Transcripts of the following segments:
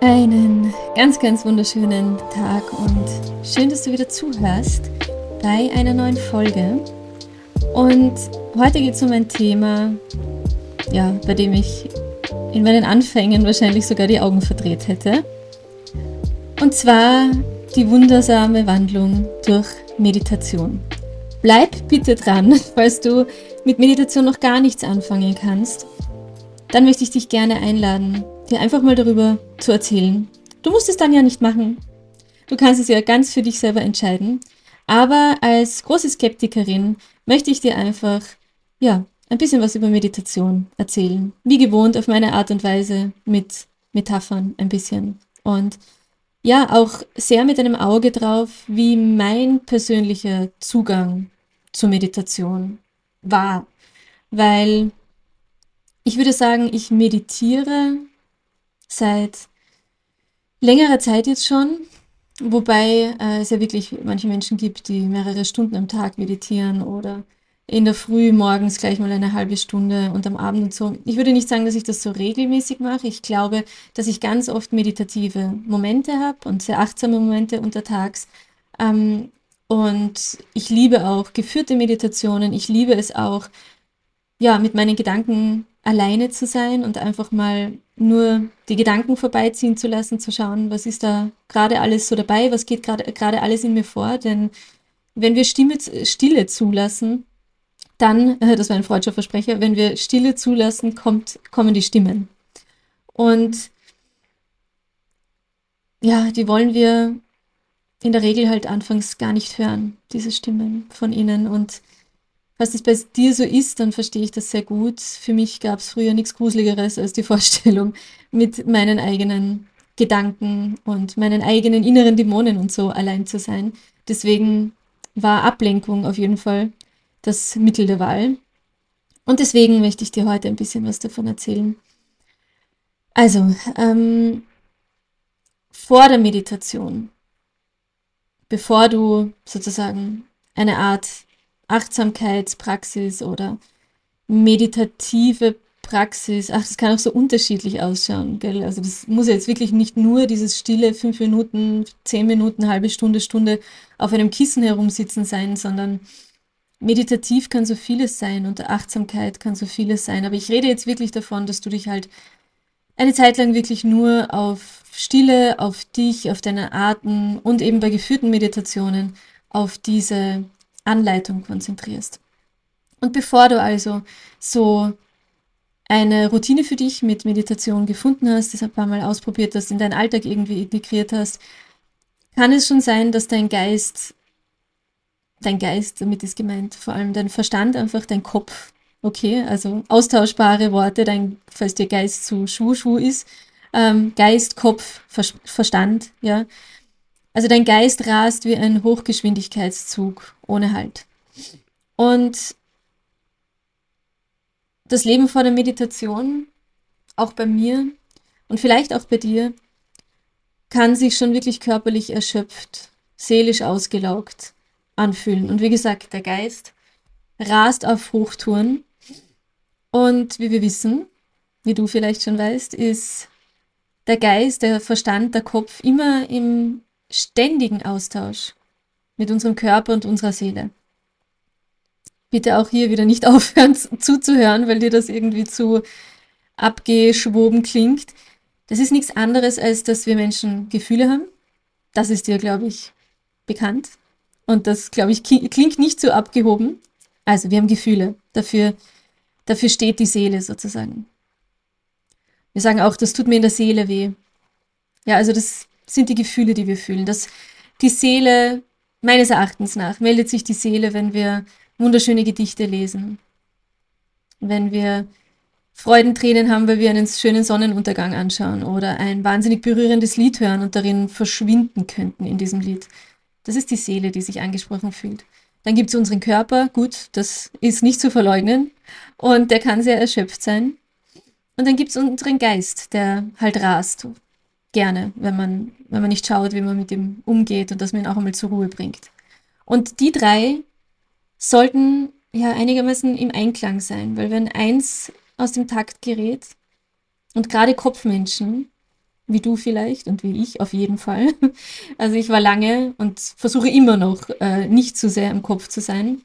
Einen ganz, ganz wunderschönen Tag und schön, dass du wieder zuhörst bei einer neuen Folge. Und heute geht es um ein Thema, ja, bei dem ich in meinen Anfängen wahrscheinlich sogar die Augen verdreht hätte. Und zwar die wundersame Wandlung durch Meditation. Bleib bitte dran, falls du mit Meditation noch gar nichts anfangen kannst. Dann möchte ich dich gerne einladen, dir einfach mal darüber zu erzählen. Du musst es dann ja nicht machen. Du kannst es ja ganz für dich selber entscheiden. Aber als große Skeptikerin möchte ich dir einfach, ja, ein bisschen was über Meditation erzählen. Wie gewohnt auf meine Art und Weise mit Metaphern ein bisschen. Und ja, auch sehr mit einem Auge drauf, wie mein persönlicher Zugang zur Meditation war. Weil ich würde sagen, ich meditiere seit längerer Zeit jetzt schon, wobei äh, es ja wirklich manche Menschen gibt, die mehrere Stunden am Tag meditieren oder in der Früh morgens gleich mal eine halbe Stunde und am Abend und so. Ich würde nicht sagen, dass ich das so regelmäßig mache. Ich glaube, dass ich ganz oft meditative Momente habe und sehr achtsame Momente untertags. Ähm, und ich liebe auch geführte Meditationen. Ich liebe es auch, ja, mit meinen Gedanken alleine zu sein und einfach mal nur die Gedanken vorbeiziehen zu lassen, zu schauen, was ist da gerade alles so dabei, was geht gerade alles in mir vor. Denn wenn wir Stimme, Stille zulassen, dann, das war ein freudscher Versprecher, wenn wir Stille zulassen, kommt, kommen die Stimmen. Und ja, die wollen wir in der Regel halt anfangs gar nicht hören, diese Stimmen von ihnen. Und Falls das bei dir so ist, dann verstehe ich das sehr gut. Für mich gab es früher nichts Gruseligeres als die Vorstellung, mit meinen eigenen Gedanken und meinen eigenen inneren Dämonen und so allein zu sein. Deswegen war Ablenkung auf jeden Fall das Mittel der Wahl. Und deswegen möchte ich dir heute ein bisschen was davon erzählen. Also, ähm, vor der Meditation, bevor du sozusagen eine Art Achtsamkeitspraxis oder meditative Praxis. Ach, das kann auch so unterschiedlich ausschauen, gell? Also das muss jetzt wirklich nicht nur dieses stille fünf Minuten, zehn Minuten, halbe Stunde, Stunde auf einem Kissen herumsitzen sein, sondern meditativ kann so vieles sein und Achtsamkeit kann so vieles sein. Aber ich rede jetzt wirklich davon, dass du dich halt eine Zeit lang wirklich nur auf Stille, auf dich, auf deine Atem und eben bei geführten Meditationen auf diese Anleitung konzentrierst. Und bevor du also so eine Routine für dich mit Meditation gefunden hast, das ein paar Mal ausprobiert hast, in deinen Alltag irgendwie integriert hast, kann es schon sein, dass dein Geist, dein Geist, damit ist gemeint, vor allem dein Verstand, einfach dein Kopf, okay, also austauschbare Worte, dein, falls dir Geist zu Schuh-Schuh ist, ähm, Geist, Kopf, Ver Verstand, ja, also dein Geist rast wie ein Hochgeschwindigkeitszug ohne Halt. Und das Leben vor der Meditation, auch bei mir und vielleicht auch bei dir, kann sich schon wirklich körperlich erschöpft, seelisch ausgelaugt anfühlen. Und wie gesagt, der Geist rast auf Hochtouren. Und wie wir wissen, wie du vielleicht schon weißt, ist der Geist, der Verstand, der Kopf immer im ständigen Austausch mit unserem Körper und unserer Seele. Bitte auch hier wieder nicht aufhören zuzuhören, weil dir das irgendwie zu abgeschwoben klingt. Das ist nichts anderes, als dass wir Menschen Gefühle haben. Das ist dir, glaube ich, bekannt. Und das, glaube ich, klingt nicht so abgehoben. Also, wir haben Gefühle. Dafür, dafür steht die Seele sozusagen. Wir sagen auch, das tut mir in der Seele weh. Ja, also das sind die Gefühle, die wir fühlen. Das, die Seele, meines Erachtens nach, meldet sich die Seele, wenn wir wunderschöne Gedichte lesen. Wenn wir Freudentränen haben, weil wir einen schönen Sonnenuntergang anschauen oder ein wahnsinnig berührendes Lied hören und darin verschwinden könnten in diesem Lied. Das ist die Seele, die sich angesprochen fühlt. Dann gibt es unseren Körper, gut, das ist nicht zu verleugnen und der kann sehr erschöpft sein. Und dann gibt es unseren Geist, der halt rast, gerne, wenn man, wenn man nicht schaut, wie man mit ihm umgeht und dass man ihn auch einmal zur Ruhe bringt. Und die drei sollten ja einigermaßen im Einklang sein, weil wenn eins aus dem Takt gerät, Und gerade Kopfmenschen, wie du vielleicht und wie ich auf jeden Fall. Also ich war lange und versuche immer noch äh, nicht zu sehr im Kopf zu sein.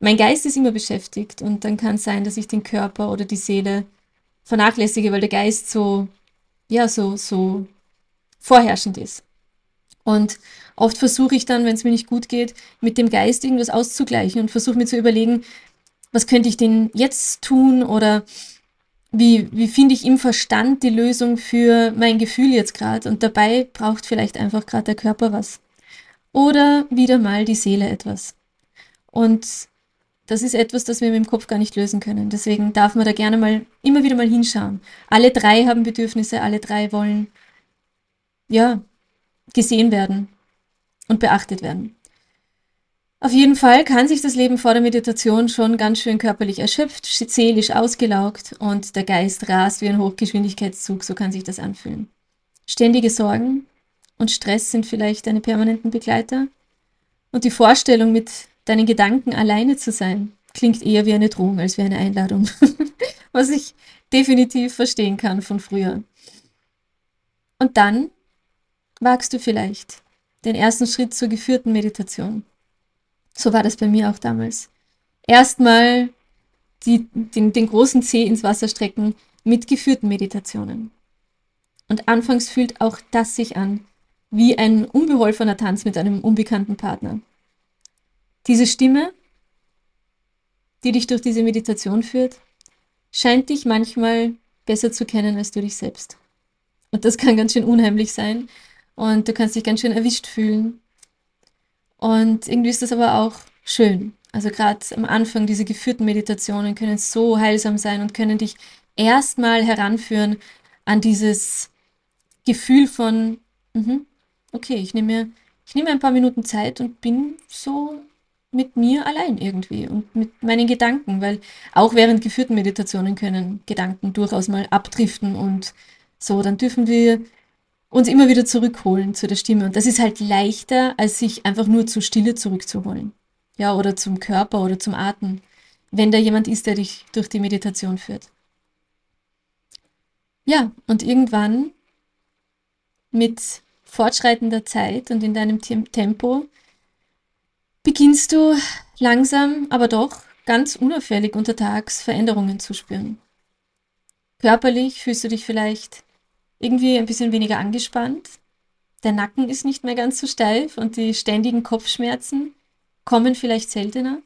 Mein Geist ist immer beschäftigt und dann kann es sein, dass ich den Körper oder die Seele vernachlässige, weil der Geist so, ja, so, so vorherrschend ist. Und oft versuche ich dann, wenn es mir nicht gut geht, mit dem Geist irgendwas auszugleichen und versuche mir zu überlegen, was könnte ich denn jetzt tun oder wie, wie finde ich im Verstand die Lösung für mein Gefühl jetzt gerade? Und dabei braucht vielleicht einfach gerade der Körper was. Oder wieder mal die Seele etwas. Und das ist etwas, das wir mit dem Kopf gar nicht lösen können. Deswegen darf man da gerne mal immer wieder mal hinschauen. Alle drei haben Bedürfnisse, alle drei wollen ja gesehen werden und beachtet werden. Auf jeden Fall kann sich das Leben vor der Meditation schon ganz schön körperlich erschöpft, seelisch ausgelaugt und der Geist rast wie ein Hochgeschwindigkeitszug, so kann sich das anfühlen. Ständige Sorgen und Stress sind vielleicht deine permanenten Begleiter und die Vorstellung, mit deinen Gedanken alleine zu sein, klingt eher wie eine Drohung als wie eine Einladung, was ich definitiv verstehen kann von früher. Und dann wagst du vielleicht den ersten Schritt zur geführten Meditation. So war das bei mir auch damals. Erstmal den, den großen Zeh ins Wasser strecken mit geführten Meditationen. Und anfangs fühlt auch das sich an wie ein unbeholfener Tanz mit einem unbekannten Partner. Diese Stimme, die dich durch diese Meditation führt, scheint dich manchmal besser zu kennen als du dich selbst. Und das kann ganz schön unheimlich sein und du kannst dich ganz schön erwischt fühlen und irgendwie ist das aber auch schön. Also gerade am Anfang, diese geführten Meditationen können so heilsam sein und können dich erstmal heranführen an dieses Gefühl von, mh, okay, ich nehme mir, ich nehme ein paar Minuten Zeit und bin so mit mir allein irgendwie und mit meinen Gedanken, weil auch während geführten Meditationen können Gedanken durchaus mal abdriften und so, dann dürfen wir uns immer wieder zurückholen zu der Stimme. Und das ist halt leichter, als sich einfach nur zur Stille zurückzuholen. Ja, oder zum Körper oder zum Atem, wenn da jemand ist, der dich durch die Meditation führt. Ja, und irgendwann mit fortschreitender Zeit und in deinem Tempo beginnst du langsam, aber doch ganz unauffällig untertags Veränderungen zu spüren. Körperlich fühlst du dich vielleicht irgendwie ein bisschen weniger angespannt. Der Nacken ist nicht mehr ganz so steif und die ständigen Kopfschmerzen kommen vielleicht seltener.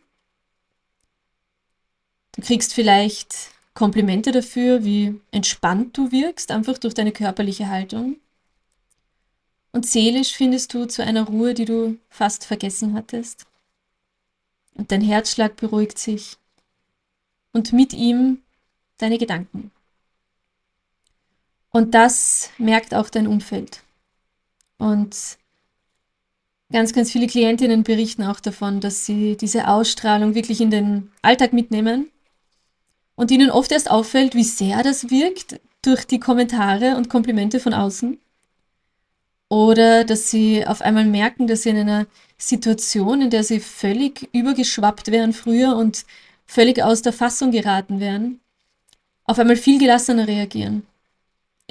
Du kriegst vielleicht Komplimente dafür, wie entspannt du wirkst, einfach durch deine körperliche Haltung. Und seelisch findest du zu einer Ruhe, die du fast vergessen hattest. Und dein Herzschlag beruhigt sich. Und mit ihm deine Gedanken. Und das merkt auch dein Umfeld. Und ganz, ganz viele Klientinnen berichten auch davon, dass sie diese Ausstrahlung wirklich in den Alltag mitnehmen und ihnen oft erst auffällt, wie sehr das wirkt durch die Kommentare und Komplimente von außen. Oder dass sie auf einmal merken, dass sie in einer Situation, in der sie völlig übergeschwappt wären früher und völlig aus der Fassung geraten wären, auf einmal viel gelassener reagieren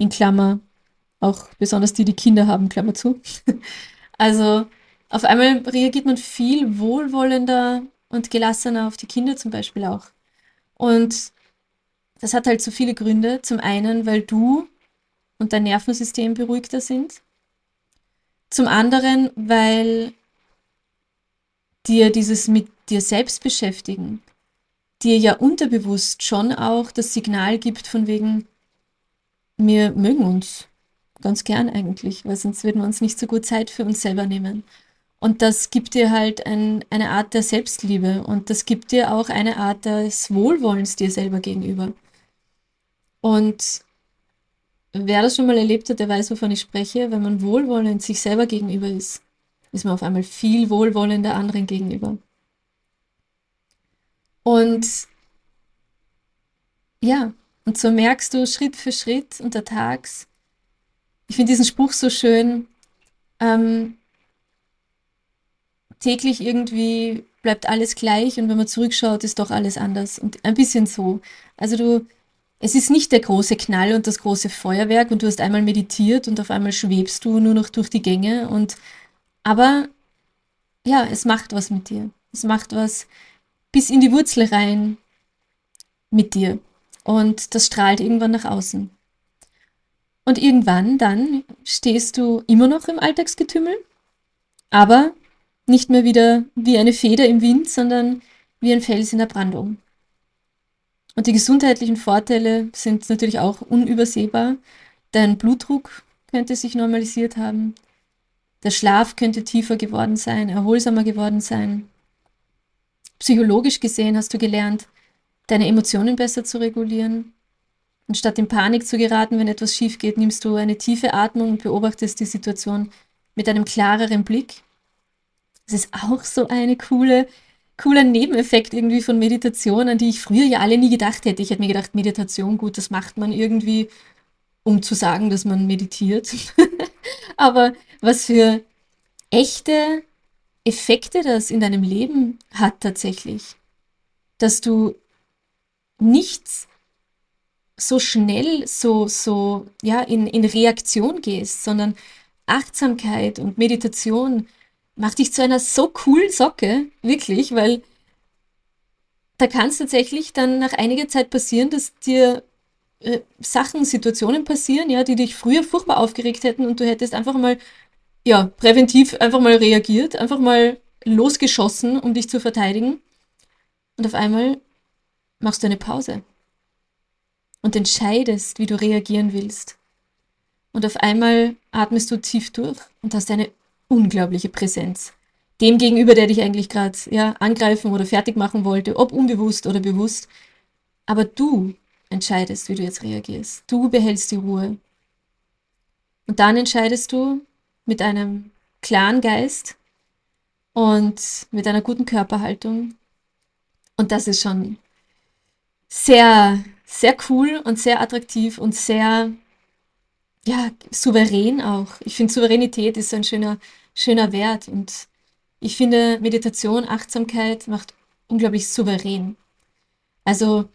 in Klammer, auch besonders die, die Kinder haben, Klammer zu. also auf einmal reagiert man viel wohlwollender und gelassener auf die Kinder zum Beispiel auch. Und das hat halt so viele Gründe. Zum einen, weil du und dein Nervensystem beruhigter sind. Zum anderen, weil dir dieses mit dir selbst beschäftigen dir ja unterbewusst schon auch das Signal gibt von wegen, wir mögen uns ganz gern eigentlich, weil sonst würden wir uns nicht so gut Zeit für uns selber nehmen. Und das gibt dir halt ein, eine Art der Selbstliebe und das gibt dir auch eine Art des Wohlwollens dir selber gegenüber. Und wer das schon mal erlebt hat, der weiß, wovon ich spreche. Wenn man wohlwollend sich selber gegenüber ist, ist man auf einmal viel wohlwollender anderen gegenüber. Und ja, und so merkst du Schritt für Schritt untertags. Ich finde diesen Spruch so schön. Ähm, täglich irgendwie bleibt alles gleich und wenn man zurückschaut, ist doch alles anders. Und ein bisschen so. Also du, es ist nicht der große Knall und das große Feuerwerk und du hast einmal meditiert und auf einmal schwebst du nur noch durch die Gänge und aber ja, es macht was mit dir. Es macht was bis in die Wurzel rein mit dir und das strahlt irgendwann nach außen. Und irgendwann dann stehst du immer noch im Alltagsgetümmel, aber nicht mehr wieder wie eine Feder im Wind, sondern wie ein Fels in der Brandung. Und die gesundheitlichen Vorteile sind natürlich auch unübersehbar. Dein Blutdruck könnte sich normalisiert haben. Der Schlaf könnte tiefer geworden sein, erholsamer geworden sein. Psychologisch gesehen hast du gelernt, deine Emotionen besser zu regulieren. Und statt in Panik zu geraten, wenn etwas schief geht, nimmst du eine tiefe Atmung und beobachtest die Situation mit einem klareren Blick. Das ist auch so eine coole cooler Nebeneffekt irgendwie von Meditation, an die ich früher ja alle nie gedacht hätte. Ich hätte mir gedacht, Meditation, gut, das macht man irgendwie, um zu sagen, dass man meditiert. Aber was für echte Effekte das in deinem Leben hat tatsächlich, dass du nichts so schnell, so, so, ja, in, in Reaktion gehst, sondern Achtsamkeit und Meditation macht dich zu einer so coolen Socke, wirklich, weil da kann es tatsächlich dann nach einiger Zeit passieren, dass dir äh, Sachen, Situationen passieren, ja, die dich früher furchtbar aufgeregt hätten und du hättest einfach mal, ja, präventiv einfach mal reagiert, einfach mal losgeschossen, um dich zu verteidigen. Und auf einmal machst du eine Pause und entscheidest, wie du reagieren willst. Und auf einmal atmest du tief durch und hast eine unglaubliche Präsenz. Dem gegenüber, der dich eigentlich gerade ja, angreifen oder fertig machen wollte, ob unbewusst oder bewusst. Aber du entscheidest, wie du jetzt reagierst. Du behältst die Ruhe. Und dann entscheidest du mit einem klaren Geist und mit einer guten Körperhaltung. Und das ist schon sehr, sehr cool und sehr attraktiv und sehr, ja, souverän auch. Ich finde, Souveränität ist so ein schöner schöner Wert. Und ich finde, Meditation, Achtsamkeit macht unglaublich souverän. Also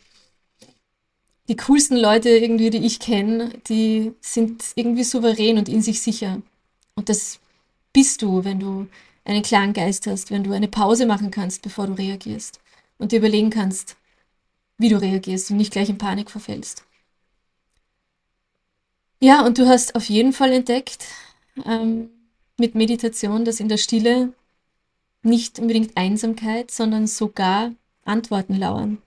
die coolsten Leute irgendwie, die ich kenne, die sind irgendwie souverän und in sich sicher. Und das bist du, wenn du einen klaren Geist hast, wenn du eine Pause machen kannst, bevor du reagierst und dir überlegen kannst, wie du reagierst und nicht gleich in Panik verfällst. Ja, und du hast auf jeden Fall entdeckt, ähm, mit Meditation, dass in der Stille nicht unbedingt Einsamkeit, sondern sogar Antworten lauern.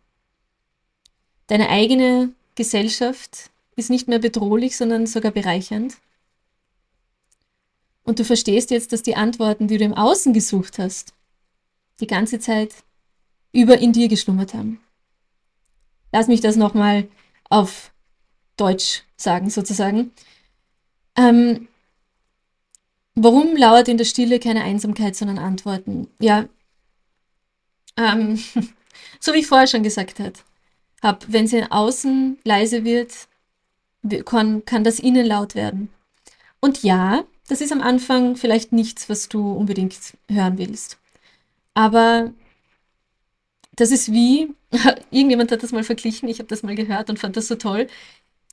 Deine eigene Gesellschaft ist nicht mehr bedrohlich, sondern sogar bereichernd. Und du verstehst jetzt, dass die Antworten, die du im Außen gesucht hast, die ganze Zeit über in dir geschlummert haben. Lass mich das nochmal auf Deutsch sagen, sozusagen. Ähm, Warum lauert in der Stille keine Einsamkeit, sondern Antworten? Ja, ähm, so wie ich vorher schon gesagt habe, wenn sie außen leise wird, kann, kann das innen laut werden. Und ja, das ist am Anfang vielleicht nichts, was du unbedingt hören willst. Aber das ist wie, irgendjemand hat das mal verglichen, ich habe das mal gehört und fand das so toll,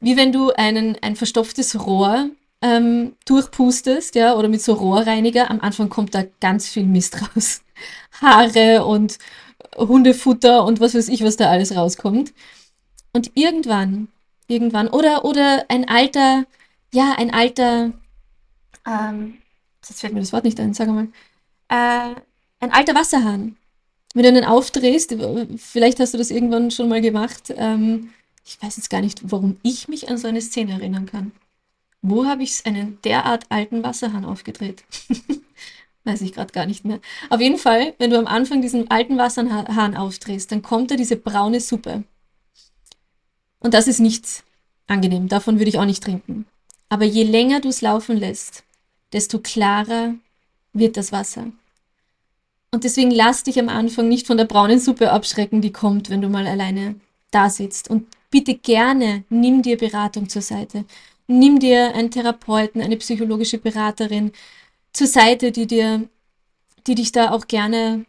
wie wenn du einen, ein verstopftes Rohr ähm, durchpustest, ja, oder mit so Rohrreiniger, am Anfang kommt da ganz viel Mist raus. Haare und Hundefutter und was weiß ich, was da alles rauskommt. Und irgendwann, irgendwann, oder, oder ein alter, ja, ein alter, ähm, jetzt fällt mir das Wort nicht ein, sag mal, äh, ein alter Wasserhahn. Wenn du einen aufdrehst, vielleicht hast du das irgendwann schon mal gemacht, ähm, ich weiß jetzt gar nicht, warum ich mich an so eine Szene erinnern kann. Wo habe ich einen derart alten Wasserhahn aufgedreht? Weiß ich gerade gar nicht mehr. Auf jeden Fall, wenn du am Anfang diesen alten Wasserhahn aufdrehst, dann kommt da diese braune Suppe. Und das ist nicht angenehm. Davon würde ich auch nicht trinken. Aber je länger du es laufen lässt, desto klarer wird das Wasser. Und deswegen lass dich am Anfang nicht von der braunen Suppe abschrecken, die kommt, wenn du mal alleine da sitzt. Und bitte gerne nimm dir Beratung zur Seite nimm dir einen Therapeuten, eine psychologische Beraterin zur Seite, die dir, die dich da auch gerne,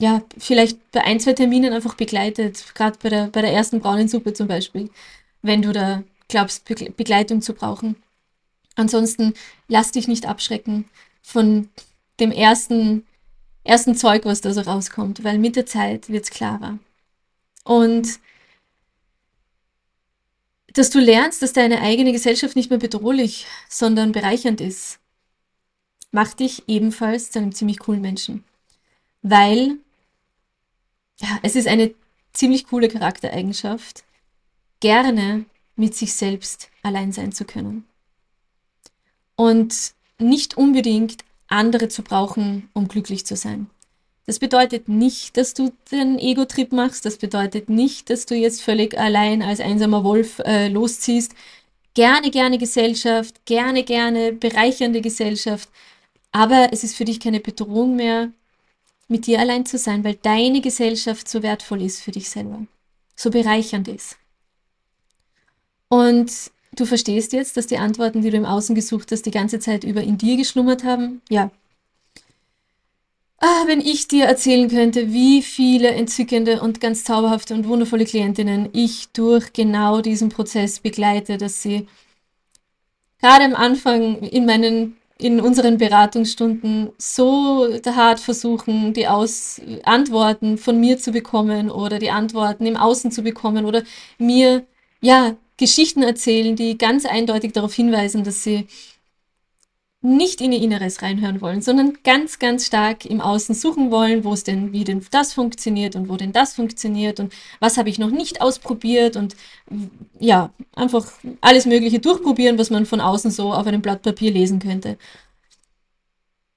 ja, vielleicht bei ein, zwei Terminen einfach begleitet, gerade bei der, bei der ersten braunen Suppe zum Beispiel. wenn du da glaubst, Begleitung zu brauchen. Ansonsten lass dich nicht abschrecken von dem ersten, ersten Zeug, was da so rauskommt, weil mit der Zeit wird es klarer. Und dass du lernst, dass deine eigene Gesellschaft nicht mehr bedrohlich, sondern bereichernd ist, macht dich ebenfalls zu einem ziemlich coolen Menschen. Weil ja, es ist eine ziemlich coole Charaktereigenschaft, gerne mit sich selbst allein sein zu können. Und nicht unbedingt andere zu brauchen, um glücklich zu sein. Das bedeutet nicht, dass du den Ego-Trip machst. Das bedeutet nicht, dass du jetzt völlig allein als einsamer Wolf äh, losziehst. Gerne, gerne Gesellschaft, gerne, gerne bereichernde Gesellschaft. Aber es ist für dich keine Bedrohung mehr, mit dir allein zu sein, weil deine Gesellschaft so wertvoll ist für dich selber, so bereichernd ist. Und du verstehst jetzt, dass die Antworten, die du im Außen gesucht hast, die ganze Zeit über in dir geschlummert haben? Ja, Ah, wenn ich dir erzählen könnte, wie viele entzückende und ganz zauberhafte und wundervolle Klientinnen ich durch genau diesen Prozess begleite, dass sie gerade am Anfang in meinen in unseren Beratungsstunden so hart versuchen, die Aus Antworten von mir zu bekommen oder die Antworten im Außen zu bekommen oder mir ja Geschichten erzählen, die ganz eindeutig darauf hinweisen, dass sie nicht in ihr Inneres reinhören wollen, sondern ganz, ganz stark im Außen suchen wollen, wo es denn, wie denn das funktioniert und wo denn das funktioniert und was habe ich noch nicht ausprobiert und ja, einfach alles Mögliche durchprobieren, was man von außen so auf einem Blatt Papier lesen könnte.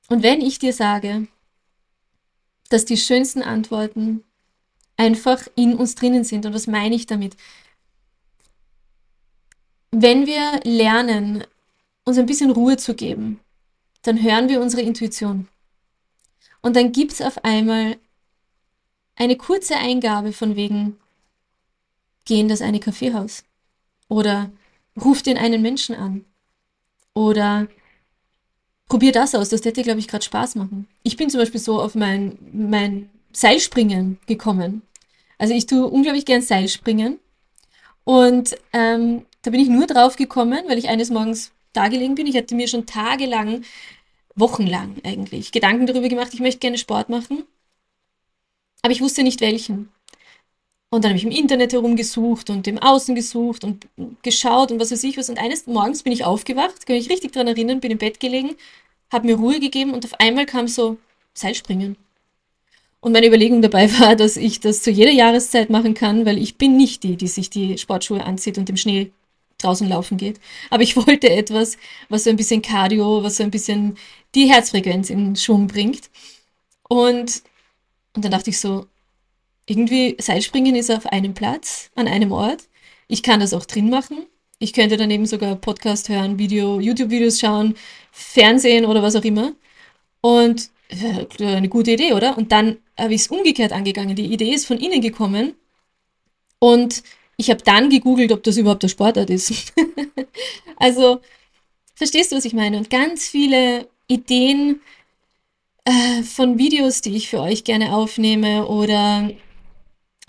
Und wenn ich dir sage, dass die schönsten Antworten einfach in uns drinnen sind, und was meine ich damit? Wenn wir lernen, uns ein bisschen Ruhe zu geben, dann hören wir unsere Intuition. Und dann gibt es auf einmal eine kurze Eingabe von wegen, geh in das eine Kaffeehaus. Oder ruf den einen Menschen an. Oder probier das aus, das hätte, glaube ich, gerade Spaß machen. Ich bin zum Beispiel so auf mein, mein Seilspringen gekommen. Also ich tue unglaublich gern Seilspringen. Und ähm, da bin ich nur drauf gekommen, weil ich eines Morgens da gelegen bin. Ich hatte mir schon tagelang, wochenlang eigentlich, Gedanken darüber gemacht, ich möchte gerne Sport machen, aber ich wusste nicht welchen. Und dann habe ich im Internet herumgesucht und im Außen gesucht und geschaut und was weiß ich was. Und eines Morgens bin ich aufgewacht, kann mich richtig daran erinnern, bin im Bett gelegen, habe mir Ruhe gegeben und auf einmal kam so Seilspringen. Und meine Überlegung dabei war, dass ich das zu jeder Jahreszeit machen kann, weil ich bin nicht die, die sich die Sportschuhe anzieht und im Schnee draußen laufen geht. Aber ich wollte etwas, was so ein bisschen Cardio, was so ein bisschen die Herzfrequenz in Schwung bringt. Und, und dann dachte ich so, irgendwie Seilspringen ist auf einem Platz, an einem Ort. Ich kann das auch drin machen. Ich könnte daneben sogar Podcast hören, Video, YouTube-Videos schauen, Fernsehen oder was auch immer. Und äh, eine gute Idee, oder? Und dann habe ich es umgekehrt angegangen. Die Idee ist von innen gekommen. Und ich habe dann gegoogelt, ob das überhaupt der Sportart ist. also, verstehst du, was ich meine? Und ganz viele Ideen äh, von Videos, die ich für euch gerne aufnehme oder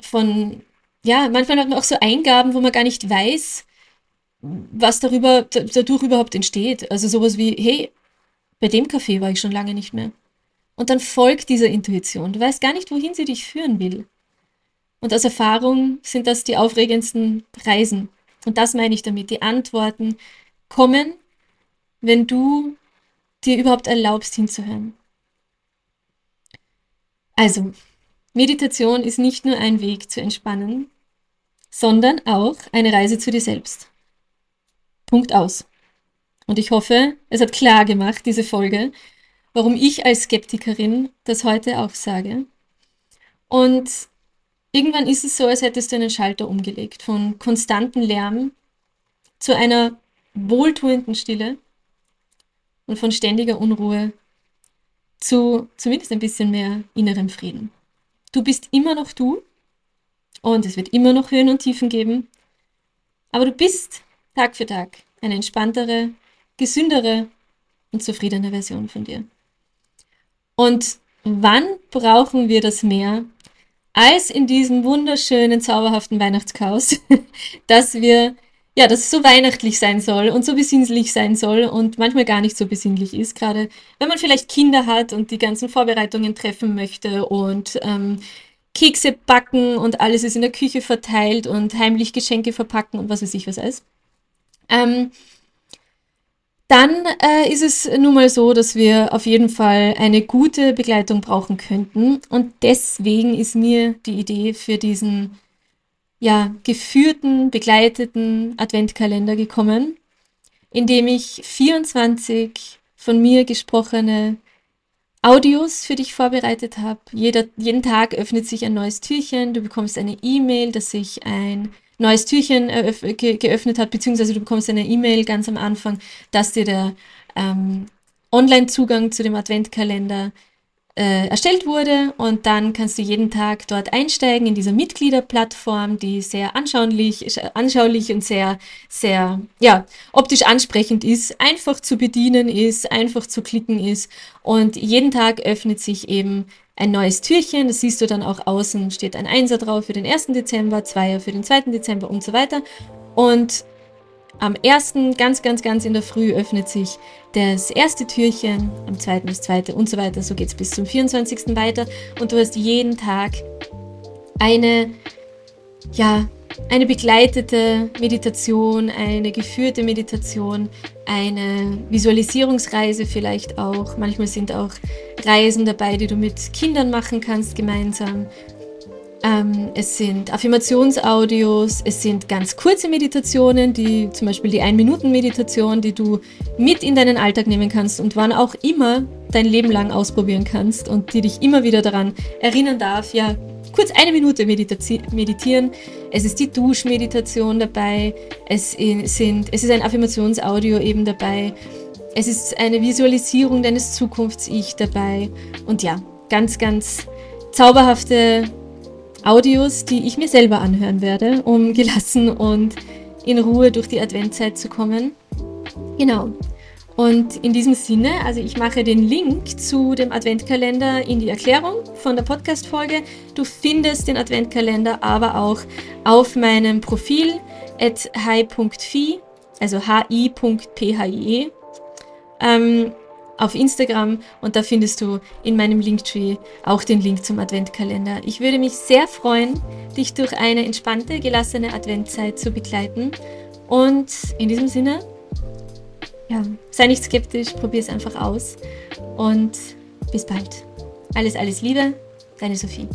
von, ja, manchmal hat man auch so Eingaben, wo man gar nicht weiß, was darüber, dadurch überhaupt entsteht. Also sowas wie, hey, bei dem Café war ich schon lange nicht mehr. Und dann folgt dieser Intuition. Du weißt gar nicht, wohin sie dich führen will. Und aus Erfahrung sind das die aufregendsten Reisen. Und das meine ich damit. Die Antworten kommen, wenn du dir überhaupt erlaubst hinzuhören. Also, Meditation ist nicht nur ein Weg zu entspannen, sondern auch eine Reise zu dir selbst. Punkt aus. Und ich hoffe, es hat klar gemacht, diese Folge, warum ich als Skeptikerin das heute auch sage. Und irgendwann ist es so, als hättest du einen Schalter umgelegt von konstantem Lärm zu einer wohltuenden Stille und von ständiger Unruhe zu zumindest ein bisschen mehr innerem Frieden. Du bist immer noch du und es wird immer noch Höhen und Tiefen geben, aber du bist Tag für Tag eine entspanntere, gesündere und zufriedene Version von dir. Und wann brauchen wir das mehr als in diesem wunderschönen, zauberhaften Weihnachtschaos, dass wir ja, dass es so weihnachtlich sein soll und so besinnlich sein soll und manchmal gar nicht so besinnlich ist, gerade wenn man vielleicht Kinder hat und die ganzen Vorbereitungen treffen möchte und ähm, Kekse backen und alles ist in der Küche verteilt und heimlich Geschenke verpacken und was weiß ich was alles. Ähm, dann äh, ist es nun mal so, dass wir auf jeden Fall eine gute Begleitung brauchen könnten. Und deswegen ist mir die Idee für diesen ja, geführten, begleiteten Adventkalender gekommen, in dem ich 24 von mir gesprochene Audios für dich vorbereitet habe. Jeden Tag öffnet sich ein neues Türchen, du bekommst eine E-Mail, dass sich ein neues Türchen ge geöffnet hat, beziehungsweise du bekommst eine E-Mail ganz am Anfang, dass dir der ähm, Online-Zugang zu dem Adventkalender äh, erstellt wurde und dann kannst du jeden Tag dort einsteigen in dieser Mitgliederplattform, die sehr anschaulich, anschaulich und sehr, sehr, ja, optisch ansprechend ist, einfach zu bedienen ist, einfach zu klicken ist und jeden Tag öffnet sich eben ein neues Türchen, das siehst du dann auch außen, steht ein Einser drauf für den 1. Dezember, Zweier für den 2. Dezember und so weiter und am ersten, ganz, ganz, ganz in der Früh öffnet sich das erste Türchen, am zweiten das zweite und so weiter. So geht es bis zum 24. weiter. Und du hast jeden Tag eine, ja, eine begleitete Meditation, eine geführte Meditation, eine Visualisierungsreise vielleicht auch. Manchmal sind auch Reisen dabei, die du mit Kindern machen kannst gemeinsam. Ähm, es sind Affirmationsaudios, es sind ganz kurze Meditationen, die zum Beispiel die Ein-Minuten-Meditation, die du mit in deinen Alltag nehmen kannst und wann auch immer dein Leben lang ausprobieren kannst und die dich immer wieder daran erinnern darf, ja, kurz eine Minute meditieren. Es ist die Duschmeditation dabei, es, sind, es ist ein Affirmationsaudio eben dabei, es ist eine Visualisierung deines Zukunfts-Ich dabei und ja, ganz, ganz zauberhafte Audios, die ich mir selber anhören werde, um gelassen und in Ruhe durch die Adventzeit zu kommen. Genau. Und in diesem Sinne, also ich mache den Link zu dem Adventkalender in die Erklärung von der Podcast-Folge. Du findest den Adventkalender aber auch auf meinem Profil at hi.phi, also hi.phie. Ähm, auf Instagram und da findest du in meinem Linktree auch den Link zum Adventkalender. Ich würde mich sehr freuen, dich durch eine entspannte, gelassene Adventzeit zu begleiten. Und in diesem Sinne, ja, sei nicht skeptisch, probier es einfach aus und bis bald. Alles, alles Liebe, deine Sophie.